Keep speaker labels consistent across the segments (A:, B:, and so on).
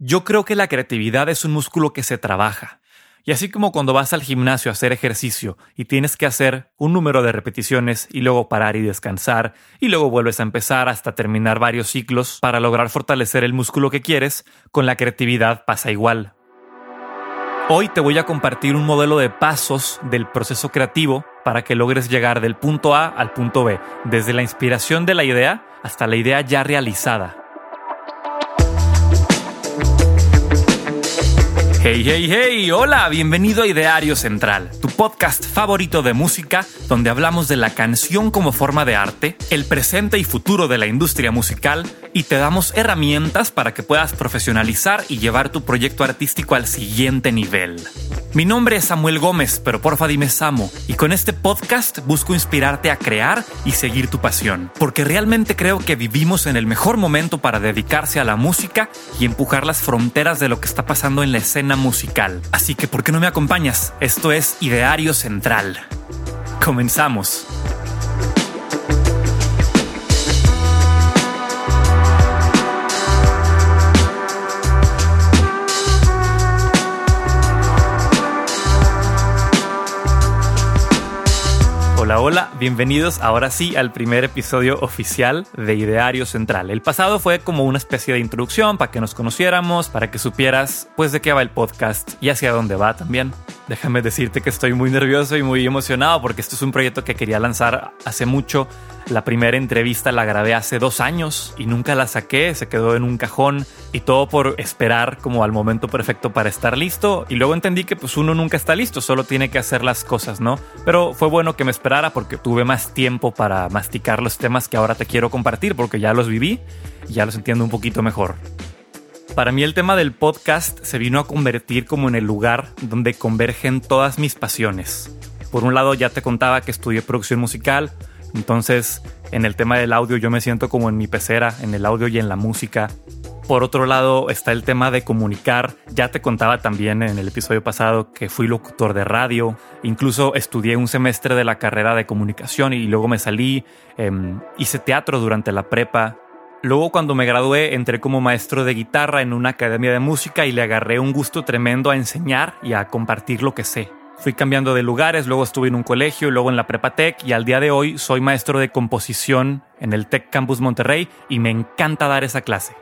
A: Yo creo que la creatividad es un músculo que se trabaja. Y así como cuando vas al gimnasio a hacer ejercicio y tienes que hacer un número de repeticiones y luego parar y descansar y luego vuelves a empezar hasta terminar varios ciclos para lograr fortalecer el músculo que quieres, con la creatividad pasa igual. Hoy te voy a compartir un modelo de pasos del proceso creativo para que logres llegar del punto A al punto B, desde la inspiración de la idea hasta la idea ya realizada. Hey, hey, hey, hola, bienvenido a Ideario Central, tu podcast favorito de música donde hablamos de la canción como forma de arte, el presente y futuro de la industria musical y te damos herramientas para que puedas profesionalizar y llevar tu proyecto artístico al siguiente nivel. Mi nombre es Samuel Gómez, pero porfa dime Samo, y con este podcast busco inspirarte a crear y seguir tu pasión, porque realmente creo que vivimos en el mejor momento para dedicarse a la música y empujar las fronteras de lo que está pasando en la escena musical. Así que, ¿por qué no me acompañas? Esto es Ideario Central. Comenzamos. Hola, hola, bienvenidos ahora sí al primer episodio oficial de Ideario Central. El pasado fue como una especie de introducción para que nos conociéramos, para que supieras pues de qué va el podcast y hacia dónde va también. Déjame decirte que estoy muy nervioso y muy emocionado porque esto es un proyecto que quería lanzar hace mucho. La primera entrevista la grabé hace dos años y nunca la saqué, se quedó en un cajón y todo por esperar como al momento perfecto para estar listo. Y luego entendí que pues uno nunca está listo, solo tiene que hacer las cosas, ¿no? Pero fue bueno que me esperara porque tuve más tiempo para masticar los temas que ahora te quiero compartir porque ya los viví y ya los entiendo un poquito mejor. Para mí el tema del podcast se vino a convertir como en el lugar donde convergen todas mis pasiones. Por un lado ya te contaba que estudié producción musical, entonces en el tema del audio yo me siento como en mi pecera, en el audio y en la música. Por otro lado está el tema de comunicar. Ya te contaba también en el episodio pasado que fui locutor de radio. Incluso estudié un semestre de la carrera de comunicación y luego me salí. Em, hice teatro durante la prepa. Luego cuando me gradué entré como maestro de guitarra en una academia de música y le agarré un gusto tremendo a enseñar y a compartir lo que sé. Fui cambiando de lugares, luego estuve en un colegio, luego en la Prepa Tech y al día de hoy soy maestro de composición en el Tech Campus Monterrey y me encanta dar esa clase.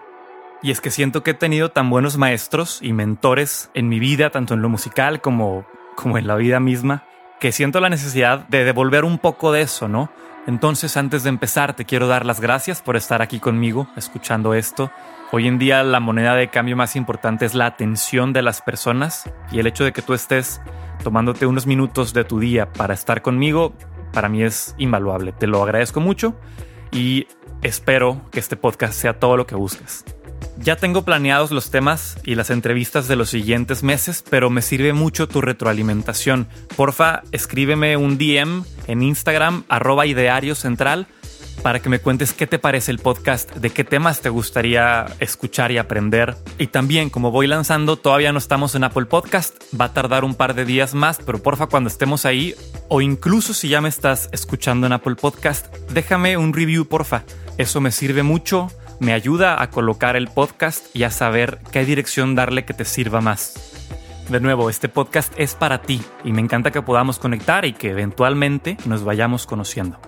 A: Y es que siento que he tenido tan buenos maestros y mentores en mi vida, tanto en lo musical como, como en la vida misma, que siento la necesidad de devolver un poco de eso, ¿no? Entonces, antes de empezar, te quiero dar las gracias por estar aquí conmigo, escuchando esto. Hoy en día la moneda de cambio más importante es la atención de las personas y el hecho de que tú estés tomándote unos minutos de tu día para estar conmigo, para mí es invaluable. Te lo agradezco mucho y espero que este podcast sea todo lo que busques. Ya tengo planeados los temas y las entrevistas de los siguientes meses, pero me sirve mucho tu retroalimentación. Porfa, escríbeme un DM en Instagram, arroba ideario central, para que me cuentes qué te parece el podcast, de qué temas te gustaría escuchar y aprender. Y también, como voy lanzando, todavía no estamos en Apple Podcast, va a tardar un par de días más, pero porfa, cuando estemos ahí, o incluso si ya me estás escuchando en Apple Podcast, déjame un review, porfa. Eso me sirve mucho me ayuda a colocar el podcast y a saber qué dirección darle que te sirva más. De nuevo, este podcast es para ti y me encanta que podamos conectar y que eventualmente nos vayamos conociendo.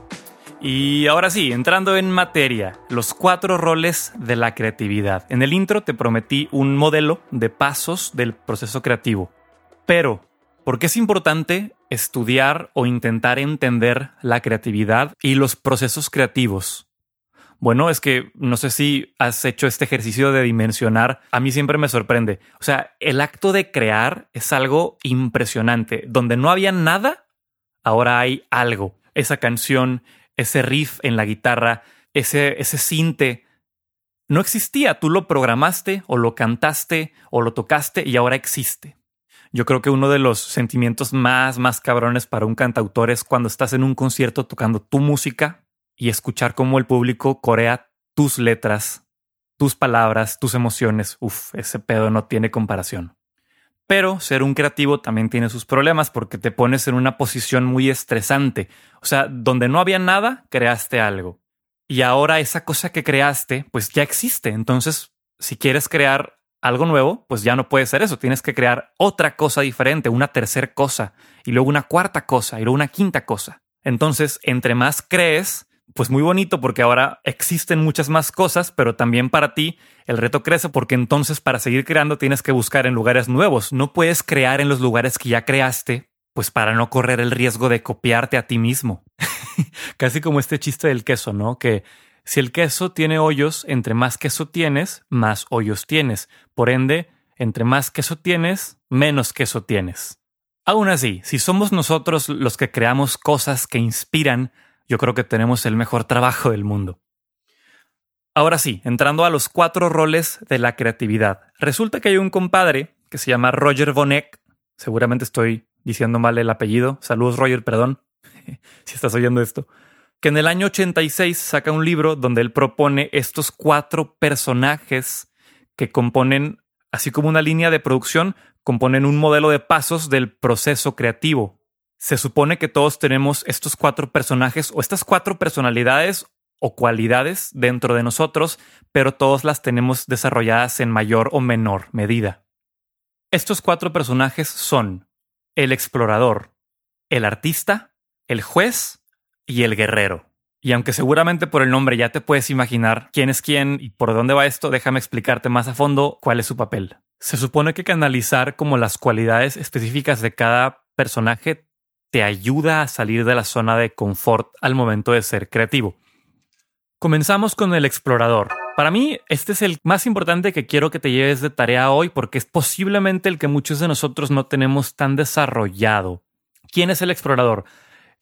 A: Y ahora sí, entrando en materia, los cuatro roles de la creatividad. En el intro te prometí un modelo de pasos del proceso creativo. Pero, ¿por qué es importante estudiar o intentar entender la creatividad y los procesos creativos? Bueno, es que no sé si has hecho este ejercicio de dimensionar. A mí siempre me sorprende. O sea, el acto de crear es algo impresionante. Donde no había nada, ahora hay algo. Esa canción, ese riff en la guitarra, ese, ese cinte, no existía. Tú lo programaste o lo cantaste o lo tocaste y ahora existe. Yo creo que uno de los sentimientos más, más cabrones para un cantautor es cuando estás en un concierto tocando tu música y escuchar cómo el público corea tus letras, tus palabras, tus emociones. Uf, ese pedo no tiene comparación. Pero ser un creativo también tiene sus problemas porque te pones en una posición muy estresante. O sea, donde no había nada, creaste algo. Y ahora esa cosa que creaste, pues ya existe. Entonces, si quieres crear algo nuevo, pues ya no puede ser eso. Tienes que crear otra cosa diferente, una tercera cosa, y luego una cuarta cosa, y luego una quinta cosa. Entonces, entre más crees, pues muy bonito porque ahora existen muchas más cosas, pero también para ti el reto crece porque entonces para seguir creando tienes que buscar en lugares nuevos. No puedes crear en los lugares que ya creaste, pues para no correr el riesgo de copiarte a ti mismo. Casi como este chiste del queso, ¿no? Que si el queso tiene hoyos, entre más queso tienes, más hoyos tienes. Por ende, entre más queso tienes, menos queso tienes. Aún así, si somos nosotros los que creamos cosas que inspiran, yo creo que tenemos el mejor trabajo del mundo. Ahora sí, entrando a los cuatro roles de la creatividad. Resulta que hay un compadre que se llama Roger Bonek. Seguramente estoy diciendo mal el apellido. Saludos, Roger, perdón, si estás oyendo esto que en el año 86 saca un libro donde él propone estos cuatro personajes que componen, así como una línea de producción, componen un modelo de pasos del proceso creativo. Se supone que todos tenemos estos cuatro personajes o estas cuatro personalidades o cualidades dentro de nosotros, pero todos las tenemos desarrolladas en mayor o menor medida. Estos cuatro personajes son el explorador, el artista, el juez y el guerrero. Y aunque seguramente por el nombre ya te puedes imaginar quién es quién y por dónde va esto, déjame explicarte más a fondo cuál es su papel. Se supone que canalizar como las cualidades específicas de cada personaje te ayuda a salir de la zona de confort al momento de ser creativo. Comenzamos con el explorador. Para mí, este es el más importante que quiero que te lleves de tarea hoy porque es posiblemente el que muchos de nosotros no tenemos tan desarrollado. ¿Quién es el explorador?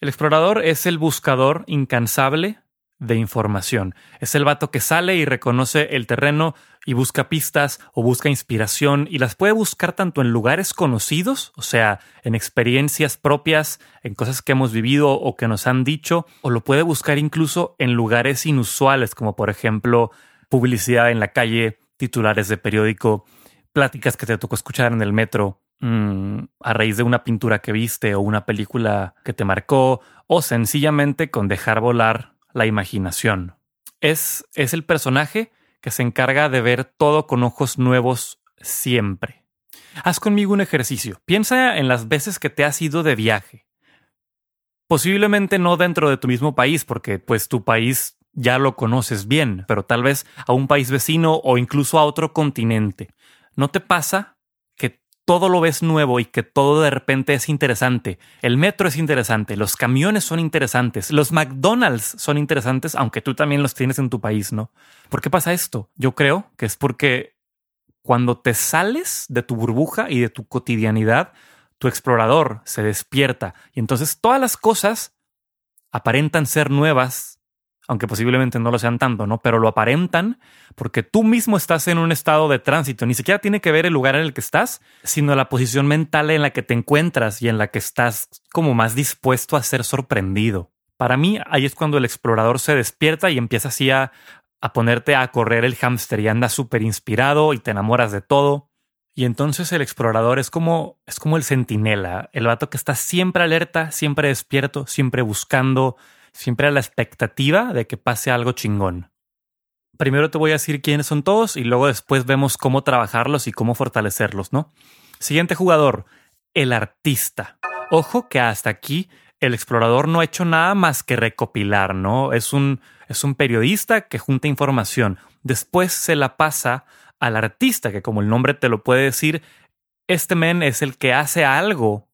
A: El explorador es el buscador incansable de información. Es el vato que sale y reconoce el terreno y busca pistas o busca inspiración y las puede buscar tanto en lugares conocidos, o sea, en experiencias propias, en cosas que hemos vivido o que nos han dicho, o lo puede buscar incluso en lugares inusuales, como por ejemplo publicidad en la calle, titulares de periódico, pláticas que te tocó escuchar en el metro, Mm, a raíz de una pintura que viste o una película que te marcó o sencillamente con dejar volar la imaginación. Es, es el personaje que se encarga de ver todo con ojos nuevos siempre. Haz conmigo un ejercicio. Piensa en las veces que te has ido de viaje. Posiblemente no dentro de tu mismo país, porque pues tu país ya lo conoces bien, pero tal vez a un país vecino o incluso a otro continente. ¿No te pasa todo lo ves nuevo y que todo de repente es interesante. El metro es interesante, los camiones son interesantes, los McDonald's son interesantes, aunque tú también los tienes en tu país, ¿no? ¿Por qué pasa esto? Yo creo que es porque cuando te sales de tu burbuja y de tu cotidianidad, tu explorador se despierta y entonces todas las cosas aparentan ser nuevas aunque posiblemente no lo sean tanto, ¿no? Pero lo aparentan porque tú mismo estás en un estado de tránsito. Ni siquiera tiene que ver el lugar en el que estás, sino la posición mental en la que te encuentras y en la que estás como más dispuesto a ser sorprendido. Para mí, ahí es cuando el explorador se despierta y empieza así a, ponerte a correr el hámster y andas súper inspirado y te enamoras de todo. Y entonces el explorador es como, es como el centinela, el vato que está siempre alerta, siempre despierto, siempre buscando, siempre a la expectativa de que pase algo chingón. Primero te voy a decir quiénes son todos y luego después vemos cómo trabajarlos y cómo fortalecerlos, ¿no? Siguiente jugador, el artista. Ojo que hasta aquí el explorador no ha hecho nada más que recopilar, ¿no? Es un, es un periodista que junta información. Después se la pasa al artista, que como el nombre te lo puede decir, este men es el que hace algo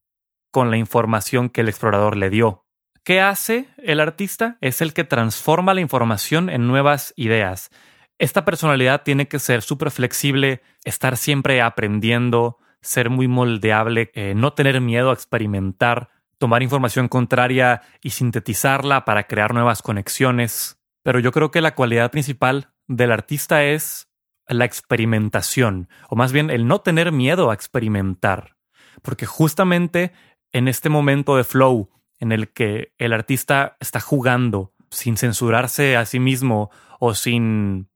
A: con la información que el explorador le dio. ¿Qué hace el artista? Es el que transforma la información en nuevas ideas. Esta personalidad tiene que ser súper flexible, estar siempre aprendiendo, ser muy moldeable, eh, no tener miedo a experimentar, tomar información contraria y sintetizarla para crear nuevas conexiones. Pero yo creo que la cualidad principal del artista es la experimentación, o más bien el no tener miedo a experimentar. Porque justamente en este momento de flow, en el que el artista está jugando sin censurarse a sí mismo o sin,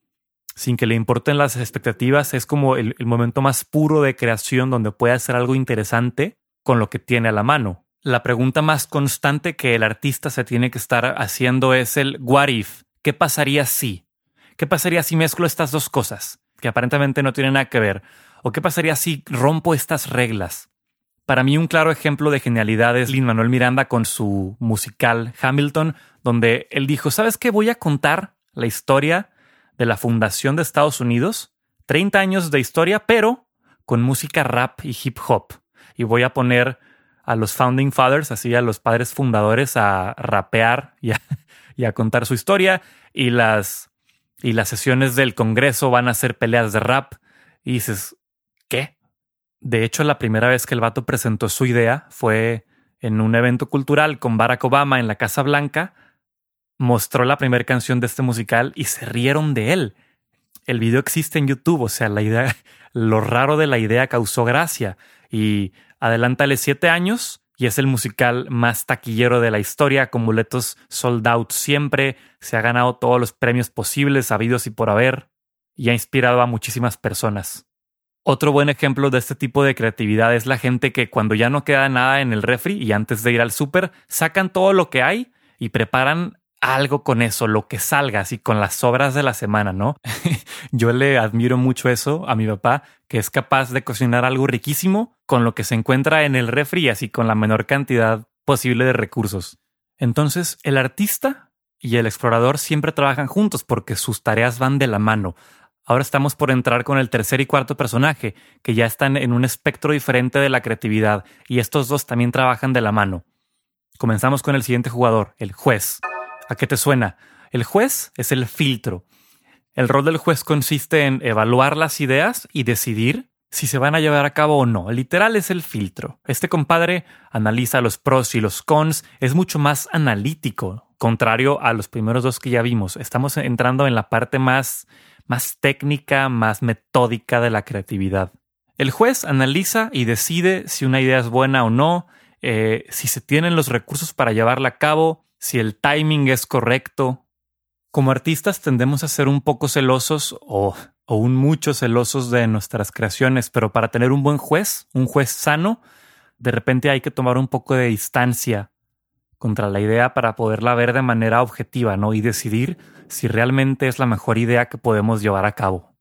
A: sin que le importen las expectativas, es como el, el momento más puro de creación donde puede hacer algo interesante con lo que tiene a la mano. La pregunta más constante que el artista se tiene que estar haciendo es el what if, ¿qué pasaría si? ¿Qué pasaría si mezclo estas dos cosas? que aparentemente no tienen nada que ver? ¿O qué pasaría si rompo estas reglas? Para mí un claro ejemplo de genialidad es Lin Manuel Miranda con su musical Hamilton, donde él dijo, ¿sabes qué? Voy a contar la historia de la fundación de Estados Unidos, 30 años de historia, pero con música rap y hip hop. Y voy a poner a los Founding Fathers, así a los padres fundadores, a rapear y a, contar su historia. Y las, y las sesiones del Congreso van a ser peleas de rap. Y dices, ¿qué? De hecho, la primera vez que el vato presentó su idea fue en un evento cultural con Barack Obama en la Casa Blanca. Mostró la primera canción de este musical y se rieron de él. El video existe en YouTube, o sea, la idea, lo raro de la idea causó gracia. Y adelántale siete años y es el musical más taquillero de la historia, con boletos sold out siempre. Se ha ganado todos los premios posibles, habidos y por haber, y ha inspirado a muchísimas personas. Otro buen ejemplo de este tipo de creatividad es la gente que cuando ya no queda nada en el refri y antes de ir al súper, sacan todo lo que hay y preparan algo con eso, lo que salga, así con las sobras de la semana, ¿no? Yo le admiro mucho eso a mi papá, que es capaz de cocinar algo riquísimo con lo que se encuentra en el refri, así con la menor cantidad posible de recursos. Entonces, el artista y el explorador siempre trabajan juntos porque sus tareas van de la mano. Ahora estamos por entrar con el tercer y cuarto personaje, que ya están en un espectro diferente de la creatividad, y estos dos también trabajan de la mano. Comenzamos con el siguiente jugador, el juez. ¿A qué te suena? El juez es el filtro. El rol del juez consiste en evaluar las ideas y decidir si se van a llevar a cabo o no. Literal es el filtro. Este compadre analiza los pros y los cons, es mucho más analítico, contrario a los primeros dos que ya vimos. Estamos entrando en la parte más más técnica, más metódica de la creatividad. El juez analiza y decide si una idea es buena o no, eh, si se tienen los recursos para llevarla a cabo, si el timing es correcto. Como artistas tendemos a ser un poco celosos o, o un mucho celosos de nuestras creaciones, pero para tener un buen juez, un juez sano, de repente hay que tomar un poco de distancia contra la idea para poderla ver de manera objetiva, ¿no? Y decidir si realmente es la mejor idea que podemos llevar a cabo.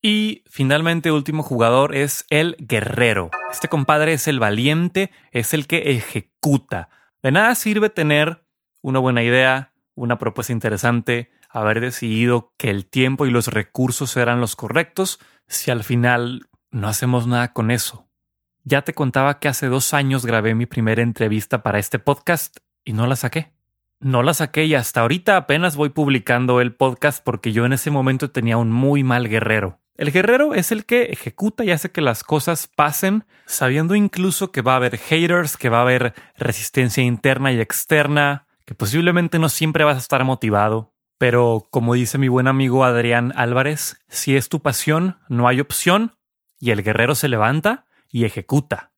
A: Y finalmente, último jugador es el guerrero. Este compadre es el valiente, es el que ejecuta. De nada sirve tener una buena idea, una propuesta interesante, haber decidido que el tiempo y los recursos eran los correctos, si al final no hacemos nada con eso. Ya te contaba que hace dos años grabé mi primera entrevista para este podcast y no la saqué. No la saqué y hasta ahorita apenas voy publicando el podcast porque yo en ese momento tenía un muy mal guerrero. El guerrero es el que ejecuta y hace que las cosas pasen, sabiendo incluso que va a haber haters, que va a haber resistencia interna y externa, que posiblemente no siempre vas a estar motivado. Pero como dice mi buen amigo Adrián Álvarez, si es tu pasión, no hay opción, y el guerrero se levanta y ejecuta.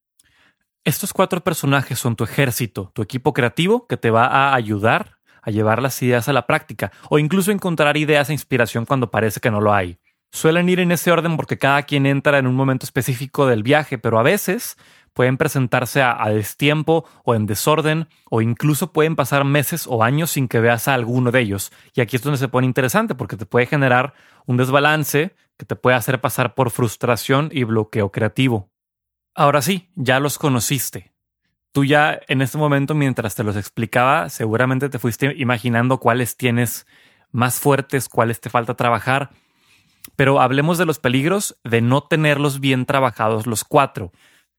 A: Estos cuatro personajes son tu ejército, tu equipo creativo que te va a ayudar a llevar las ideas a la práctica o incluso encontrar ideas e inspiración cuando parece que no lo hay. Suelen ir en ese orden porque cada quien entra en un momento específico del viaje, pero a veces pueden presentarse a, destiempo o en desorden, o incluso pueden pasar meses o años sin que veas a alguno de ellos. Y aquí es donde se pone interesante porque te puede generar un desbalance que te puede hacer pasar por frustración y bloqueo creativo. Ahora sí, ya los conociste. Tú ya en este momento, mientras te los explicaba, seguramente te fuiste imaginando cuáles tienes más fuertes, cuáles te falta trabajar. Pero hablemos de los peligros de no tenerlos bien trabajados los cuatro.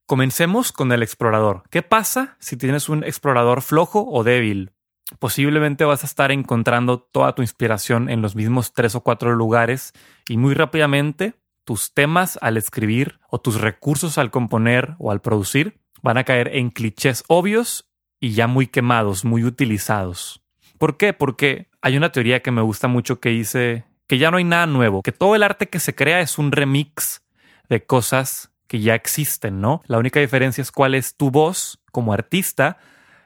A: Comencemos con el explorador. ¿Qué pasa si tienes un explorador flojo o débil? Posiblemente vas a estar encontrando toda tu inspiración en los mismos tres o cuatro lugares y muy rápidamente tus temas al escribir o tus recursos al componer o al producir van a caer en clichés obvios y ya muy quemados, muy utilizados. ¿Por qué? Porque hay una teoría que me gusta mucho que dice que ya no hay nada nuevo, que todo el arte que se crea es un remix de cosas que ya existen, ¿no? La única diferencia es cuál es tu voz como artista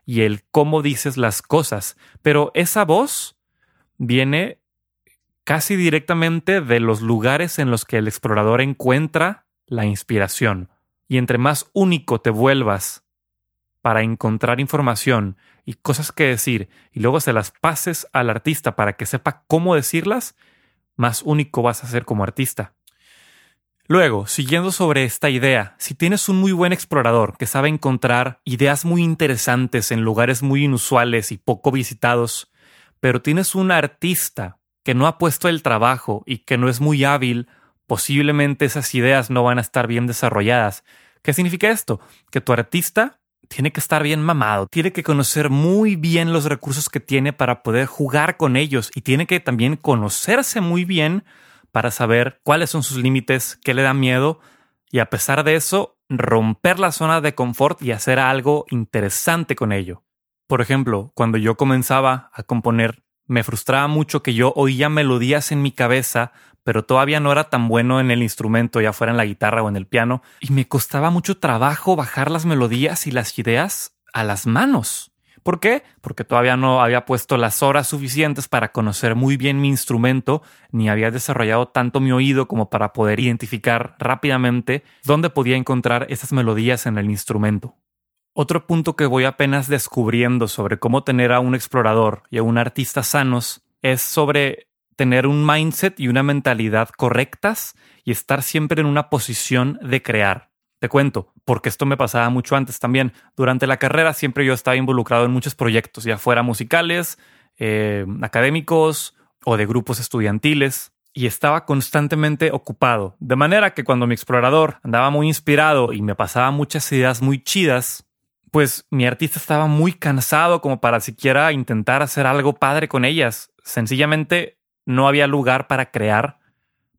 A: y el cómo dices las cosas. Pero esa voz viene casi directamente de los lugares en los que el explorador encuentra la inspiración. Y entre más único te vuelvas para encontrar información y cosas que decir y luego se las pases al artista para que sepa cómo decirlas, más único vas a ser como artista. Luego, siguiendo sobre esta idea, si tienes un muy buen explorador que sabe encontrar ideas muy interesantes en lugares muy inusuales y poco visitados, pero tienes un artista que no ha puesto el trabajo y que no es muy hábil, posiblemente esas ideas no van a estar bien desarrolladas. ¿Qué significa esto? Que tu artista tiene que estar bien mamado, tiene que conocer muy bien los recursos que tiene para poder jugar con ellos y tiene que también conocerse muy bien para saber cuáles son sus límites, qué le da miedo y a pesar de eso romper la zona de confort y hacer algo interesante con ello. Por ejemplo, cuando yo comenzaba a componer, me frustraba mucho que yo oía melodías en mi cabeza, pero todavía no era tan bueno en el instrumento, ya fuera en la guitarra o en el piano, y me costaba mucho trabajo bajar las melodías y las ideas a las manos. ¿Por qué? Porque todavía no había puesto las horas suficientes para conocer muy bien mi instrumento, ni había desarrollado tanto mi oído como para poder identificar rápidamente dónde podía encontrar esas melodías en el instrumento. Otro punto que voy apenas descubriendo sobre cómo tener a un explorador y a un artista sanos es sobre tener un mindset y una mentalidad correctas y estar siempre en una posición de crear. Te cuento, porque esto me pasaba mucho antes también. Durante la carrera siempre yo estaba involucrado en muchos proyectos, ya fuera musicales, eh, académicos o de grupos estudiantiles, y estaba constantemente ocupado. De manera que cuando mi explorador andaba muy inspirado y me pasaba muchas ideas muy chidas, pues mi artista estaba muy cansado como para siquiera intentar hacer algo padre con ellas. Sencillamente no había lugar para crear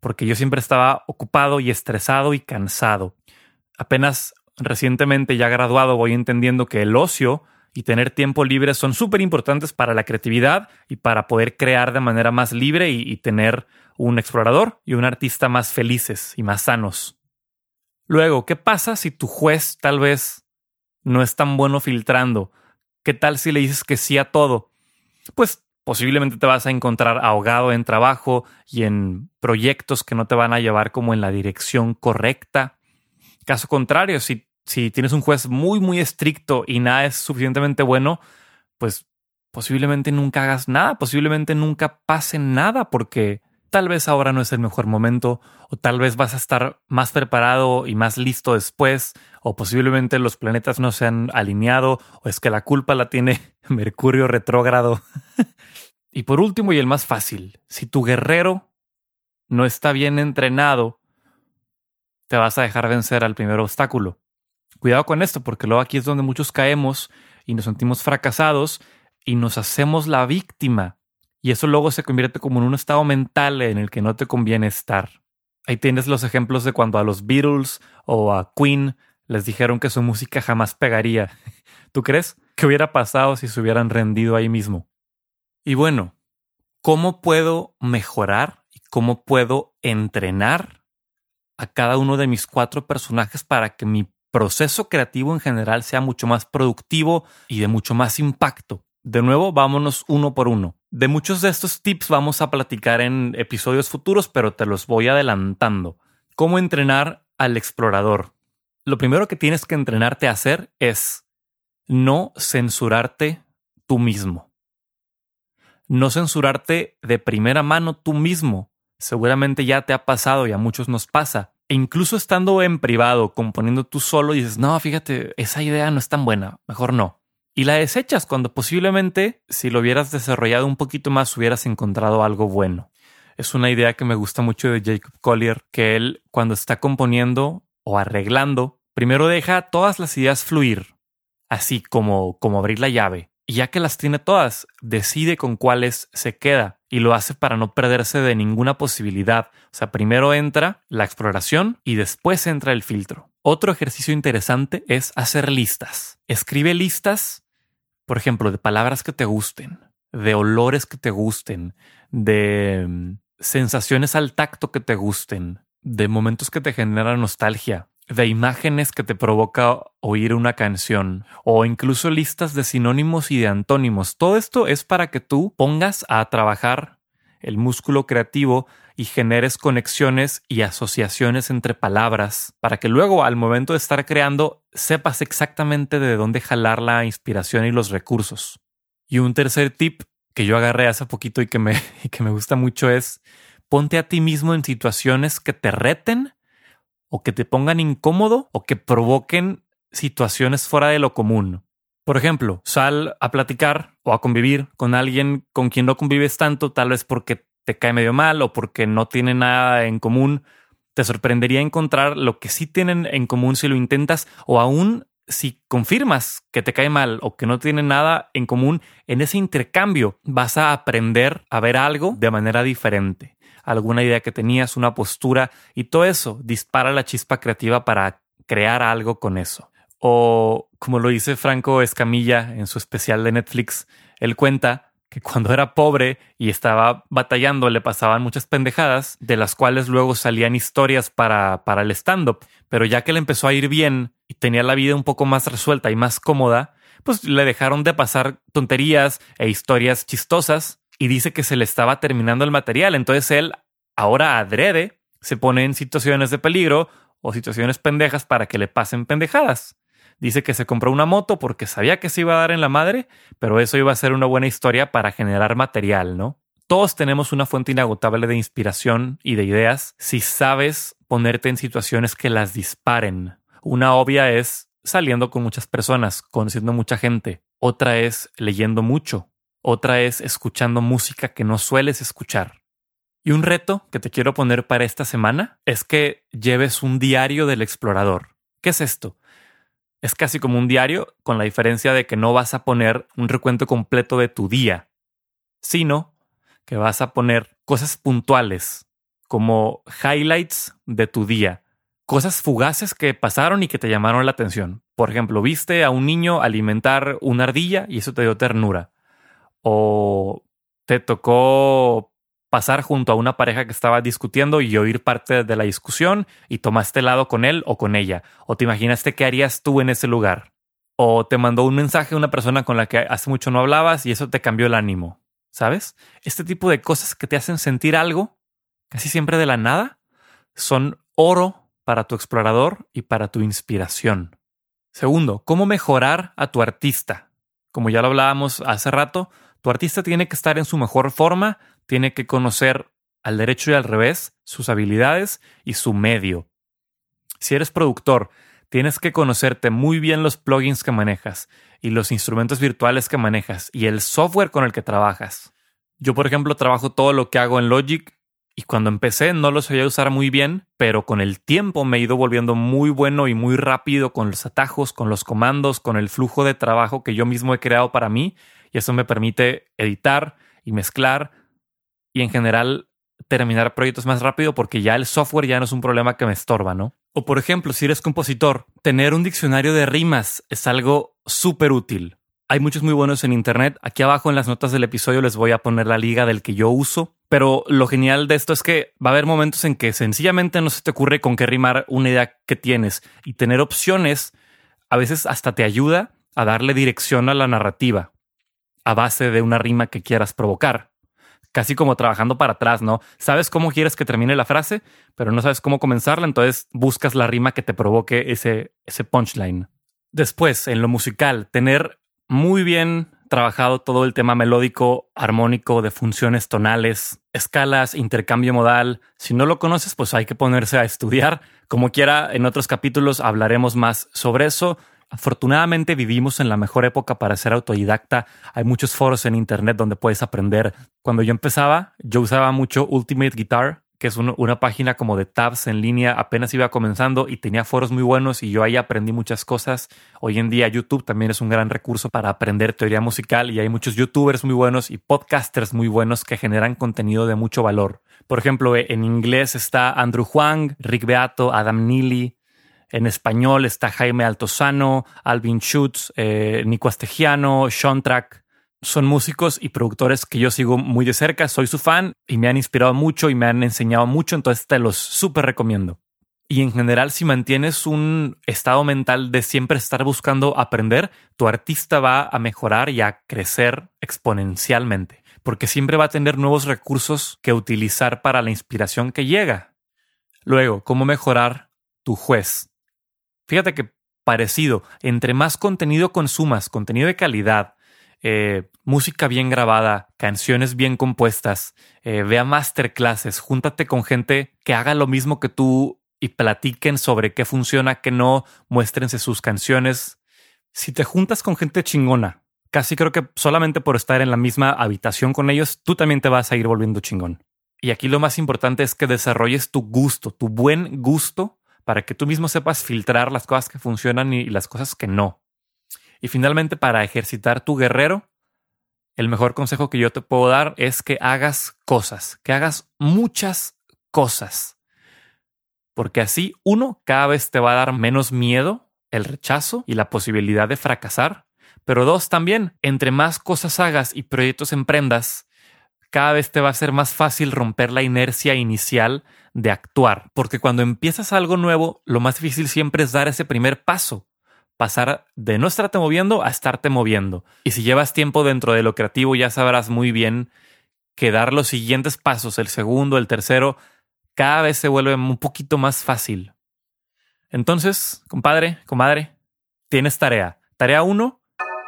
A: porque yo siempre estaba ocupado y estresado y cansado apenas recientemente ya graduado voy entendiendo que el ocio y tener tiempo libre son súper importantes para la creatividad y para poder crear de manera más libre y, tener un explorador y un artista más felices y más sanos. Luego, ¿qué pasa si tu juez tal vez no es tan bueno filtrando? ¿Qué tal si le dices que sí a todo? Pues posiblemente te vas a encontrar ahogado en trabajo y en proyectos que no te van a llevar como en la dirección correcta Caso contrario, si, si tienes un juez muy, muy estricto y nada es suficientemente bueno, pues posiblemente nunca hagas nada, posiblemente nunca pase nada porque tal vez ahora no es el mejor momento o tal vez vas a estar más preparado y más listo después o posiblemente los planetas no se han alineado o es que la culpa la tiene Mercurio retrógrado. y por último y el más fácil, si tu guerrero no está bien entrenado, te vas a dejar vencer al primer obstáculo. Cuidado con esto, porque luego aquí es donde muchos caemos y nos sentimos fracasados y nos hacemos la víctima. Y eso luego se convierte como en un estado mental en el que no te conviene estar. Ahí tienes los ejemplos de cuando a los Beatles o a Queen les dijeron que su música jamás pegaría. ¿Tú crees que hubiera pasado si se hubieran rendido ahí mismo? Y bueno, ¿cómo puedo mejorar y cómo puedo entrenar a cada uno de mis cuatro personajes para que mi proceso creativo en general sea mucho más productivo y de mucho más impacto. De nuevo, vámonos uno por uno. De muchos de estos tips vamos a platicar en episodios futuros, pero te los voy adelantando. ¿Cómo entrenar al explorador? Lo primero que tienes que entrenarte a hacer es no censurarte tú mismo. No censurarte de primera mano tú mismo seguramente ya te ha pasado y a muchos nos pasa. E incluso estando en privado, componiendo tú solo, dices, no, fíjate, esa idea no es tan buena, mejor no. Y la desechas cuando posiblemente, si lo hubieras desarrollado un poquito más, hubieras encontrado algo bueno. Es una idea que me gusta mucho de Jacob Collier, que él, cuando está componiendo o arreglando, primero deja todas las ideas fluir, así como, como abrir la llave. Y ya que las tiene todas, decide con cuáles se queda y lo hace para no perderse de ninguna posibilidad. O sea, primero entra la exploración y después entra el filtro. Otro ejercicio interesante es hacer listas. Escribe listas, por ejemplo, de palabras que te gusten, de olores que te gusten, de mm, sensaciones al tacto que te gusten, de momentos que te generan nostalgia, de imágenes que te provoca oír una canción o incluso listas de sinónimos y de antónimos. Todo esto es para que tú pongas a trabajar el músculo creativo y generes conexiones y asociaciones entre palabras para que luego al momento de estar creando sepas exactamente de dónde jalar la inspiración y los recursos. Y un tercer tip que yo agarré hace poquito y que me, y que me gusta mucho es ponte a ti mismo en situaciones que te reten o que te pongan incómodo o que provoquen situaciones fuera de lo común. Por ejemplo, sal a platicar o a convivir con alguien con quien no convives tanto, tal vez porque te cae medio mal o porque no tiene nada en común. Te sorprendería encontrar lo que sí tienen en común si lo intentas o aún si confirmas que te cae mal o que no tiene nada en común, en ese intercambio vas a aprender a ver algo de manera diferente. Alguna idea que tenías, una postura y todo eso dispara la chispa creativa para crear algo con eso. O como lo dice Franco Escamilla en su especial de Netflix, él cuenta que cuando era pobre y estaba batallando le pasaban muchas pendejadas, de las cuales luego salían historias para, para el stand-up. Pero ya que le empezó a ir bien y tenía la vida un poco más resuelta y más cómoda, pues le dejaron de pasar tonterías e historias chistosas y dice que se le estaba terminando el material. Entonces él, ahora adrede, se pone en situaciones de peligro o situaciones pendejas para que le pasen pendejadas. Dice que se compró una moto porque sabía que se iba a dar en la madre, pero eso iba a ser una buena historia para generar material, ¿no? Todos tenemos una fuente inagotable de inspiración y de ideas si sabes ponerte en situaciones que las disparen. Una obvia es saliendo con muchas personas, conociendo mucha gente. Otra es leyendo mucho. Otra es escuchando música que no sueles escuchar. Y un reto que te quiero poner para esta semana es que lleves un diario del explorador. ¿Qué es esto? Es casi como un diario, con la diferencia de que no vas a poner un recuento completo de tu día, sino que vas a poner cosas puntuales, como highlights de tu día, cosas fugaces que pasaron y que te llamaron la atención. Por ejemplo, viste a un niño alimentar una ardilla y eso te dio ternura. O te tocó pasar junto a una pareja que estaba discutiendo y oír parte de la discusión y tomaste lado con él o con ella. O te imaginaste qué harías tú en ese lugar. O te mandó un mensaje a una persona con la que hace mucho no hablabas y eso te cambió el ánimo. ¿Sabes? Este tipo de cosas que te hacen sentir algo, casi siempre de la nada, son oro para tu explorador y para tu inspiración. Segundo, ¿cómo mejorar a tu artista? Como ya lo hablábamos hace rato, tu artista tiene que estar en su mejor forma tiene que conocer al derecho y al revés sus habilidades y su medio. Si eres productor, tienes que conocerte muy bien los plugins que manejas y los instrumentos virtuales que manejas y el software con el que trabajas. Yo, por ejemplo, trabajo todo lo que hago en Logic y cuando empecé no lo sabía usar muy bien, pero con el tiempo me he ido volviendo muy bueno y muy rápido con los atajos, con los comandos, con el flujo de trabajo que yo mismo he creado para mí y eso me permite editar y mezclar y en general terminar proyectos más rápido porque ya el software ya no es un problema que me estorba, ¿no? O por ejemplo, si eres compositor, tener un diccionario de rimas es algo súper útil. Hay muchos muy buenos en Internet. Aquí abajo en las notas del episodio les voy a poner la liga del que yo uso. Pero lo genial de esto es que va a haber momentos en que sencillamente no se te ocurre con qué rimar una idea que tienes. Y tener opciones a veces hasta te ayuda a darle dirección a la narrativa a base de una rima que quieras provocar casi como trabajando para atrás, ¿no? Sabes cómo quieres que termine la frase, pero no sabes cómo comenzarla, entonces buscas la rima que te provoque ese, ese punchline. Después, en lo musical, tener muy bien trabajado todo el tema melódico, armónico, de funciones tonales, escalas, intercambio modal. Si no lo conoces, pues hay que ponerse a estudiar. Como quiera, en otros capítulos hablaremos más sobre eso. Afortunadamente vivimos en la mejor época para ser autodidacta. Hay muchos foros en Internet donde puedes aprender. Cuando yo empezaba, yo usaba mucho Ultimate Guitar, que es una página como de tabs en línea, apenas iba comenzando y tenía foros muy buenos y yo ahí aprendí muchas cosas. Hoy en día YouTube también es un gran recurso para aprender teoría musical y hay muchos youtubers muy buenos y podcasters muy buenos que generan contenido de mucho valor. Por ejemplo, en inglés está Andrew Huang, Rick Beato, Adam Neely, en español está Jaime Altozano, Alvin Schutz, eh, Nico Astegiano, Sean Track. Son músicos y productores que yo sigo muy de cerca, soy su fan y me han inspirado mucho y me han enseñado mucho, entonces te los súper recomiendo. Y en general, si mantienes un estado mental de siempre estar buscando aprender, tu artista va a mejorar y a crecer exponencialmente, porque siempre va a tener nuevos recursos que utilizar para la inspiración que llega. Luego, ¿cómo mejorar tu juez? Fíjate que parecido, entre más contenido consumas, contenido de calidad, eh, música bien grabada, canciones bien compuestas, eh, vea masterclasses, júntate con gente que haga lo mismo que tú y platiquen sobre qué funciona, qué no, muéstrense sus canciones. Si te juntas con gente chingona, casi creo que solamente por estar en la misma habitación con ellos, tú también te vas a ir volviendo chingón. Y aquí lo más importante es que desarrolles tu gusto, tu buen gusto, para que tú mismo sepas filtrar las cosas que funcionan y las cosas que no. Y finalmente, para ejercitar tu guerrero, el mejor consejo que yo te puedo dar es que hagas cosas, que hagas muchas cosas. Porque así, uno, cada vez te va a dar menos miedo el rechazo y la posibilidad de fracasar. Pero dos, también, entre más cosas hagas y proyectos emprendas, cada vez te va a ser más fácil romper la inercia inicial de actuar. Porque cuando empiezas algo nuevo, lo más difícil siempre es dar ese primer paso pasar de no estarte moviendo a estarte moviendo. Y si llevas tiempo dentro de lo creativo, ya sabrás muy bien que dar los siguientes pasos, el segundo, el tercero, cada vez se vuelve un poquito más fácil. Entonces, compadre, comadre, tienes tarea. Tarea uno,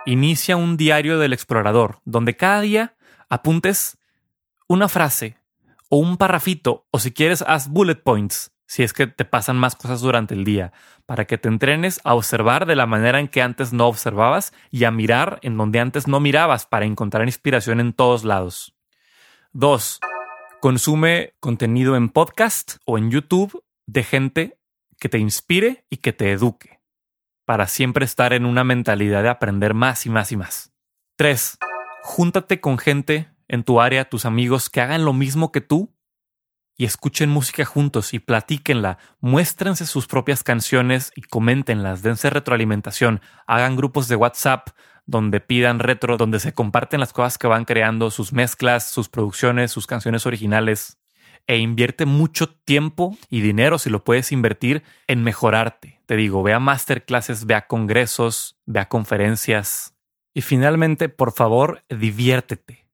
A: inicia un diario del explorador, donde cada día apuntes una frase o un parrafito, o si quieres, haz bullet points si es que te pasan más cosas durante el día, para que te entrenes a observar de la manera en que antes no observabas y a mirar en donde antes no mirabas para encontrar inspiración en todos lados. 2. Consume contenido en podcast o en YouTube de gente que te inspire y que te eduque, para siempre estar en una mentalidad de aprender más y más y más. 3. Júntate con gente en tu área, tus amigos, que hagan lo mismo que tú y escuchen música juntos y platíquenla, muéstrense sus propias canciones y coméntenlas, dense retroalimentación, hagan grupos de WhatsApp donde pidan retro, donde se comparten las cosas que van creando, sus mezclas, sus producciones, sus canciones originales, e invierte mucho tiempo y dinero si lo puedes invertir en mejorarte. Te digo, ve a masterclasses, ve a congresos, ve a conferencias. Y finalmente, por favor, diviértete.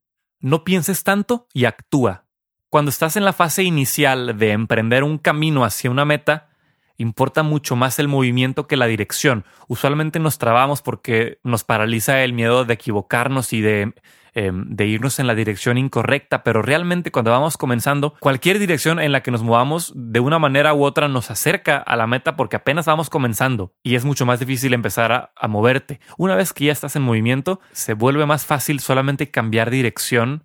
A: No pienses tanto y actúa cuando estás en la fase inicial de emprender un camino hacia una meta, importa mucho más el movimiento que la dirección. Usualmente nos trabamos porque nos paraliza el miedo de equivocarnos y de, em, de, irnos en la dirección incorrecta, pero realmente cuando vamos comenzando, cualquier dirección en la que nos movamos de una manera u otra nos acerca a la meta porque apenas vamos comenzando y es mucho más difícil empezar a, a moverte. Una vez que ya estás en movimiento, se vuelve más fácil solamente cambiar dirección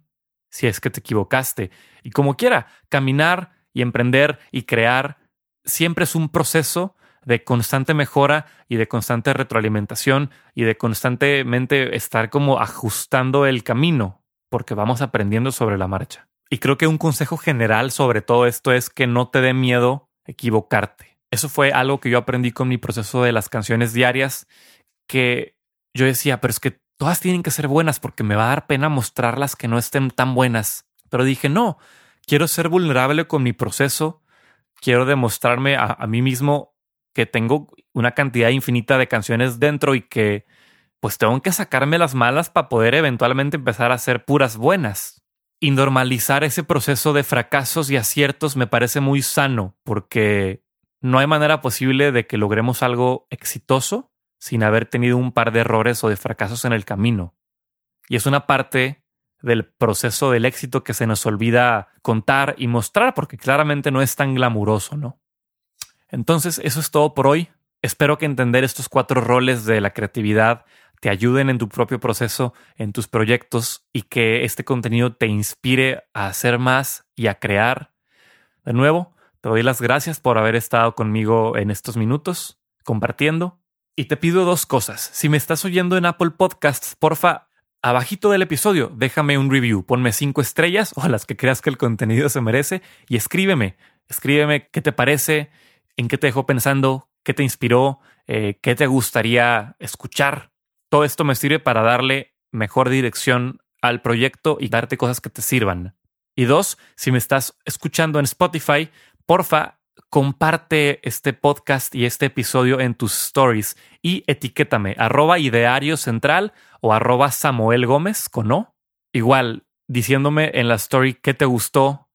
A: si es que te equivocaste. Y como quiera, caminar y emprender y crear siempre es un proceso de constante mejora y de constante retroalimentación y de constantemente estar como ajustando el camino, porque vamos aprendiendo sobre la marcha. Y creo que un consejo general sobre todo esto es que no te dé miedo equivocarte. Eso fue algo que yo aprendí con mi proceso de las canciones diarias, que yo decía, pero es que todas tienen que ser buenas porque me va a dar pena mostrarlas que no estén tan buenas. Pero dije, no, quiero ser vulnerable con mi proceso, quiero demostrarme a, mí mismo que tengo una cantidad infinita de canciones dentro y que pues tengo que sacarme las malas para poder eventualmente empezar a hacer puras buenas. Y normalizar ese proceso de fracasos y aciertos me parece muy sano porque no hay manera posible de que logremos algo exitoso sin haber tenido un par de errores o de fracasos en el camino. Y es una parte del proceso del éxito que se nos olvida contar y mostrar porque claramente no es tan glamuroso, ¿no? Entonces, eso es todo por hoy. Espero que entender estos cuatro roles de la creatividad te ayuden en tu propio proceso, en tus proyectos y que este contenido te inspire a hacer más y a crear. De nuevo, te doy las gracias por haber estado conmigo en estos minutos, compartiendo y te pido dos cosas. Si me estás oyendo en Apple Podcasts, porfa, abajito del episodio, déjame un review, ponme cinco estrellas o las que creas que el contenido se merece y escríbeme. Escríbeme qué te parece, en qué te dejó pensando, qué te inspiró, eh, qué te gustaría escuchar. Todo esto me sirve para darle mejor dirección al proyecto y darte cosas que te sirvan. Y dos, si me estás escuchando en Spotify, porfa, comparte este podcast y este episodio en tus stories y etiquétame arroba ideario central o arroba Samuel Gómez. Igual diciéndome en la story qué te gustó,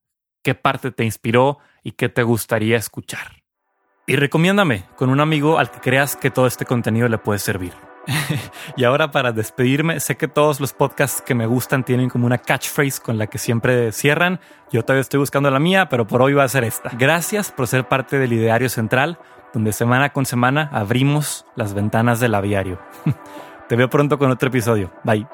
A: qué parte te inspiró y qué te gustaría escuchar. Y recomiéndame con un amigo al que creas que todo este contenido le puede servir. y ahora para despedirme, sé que todos los podcasts que me gustan tienen como una catchphrase con la que siempre cierran. Yo todavía estoy buscando la mía, pero por hoy va a ser esta. Gracias por ser parte del ideario central, donde semana con semana abrimos las ventanas del aviario. Te veo pronto con otro episodio. Bye.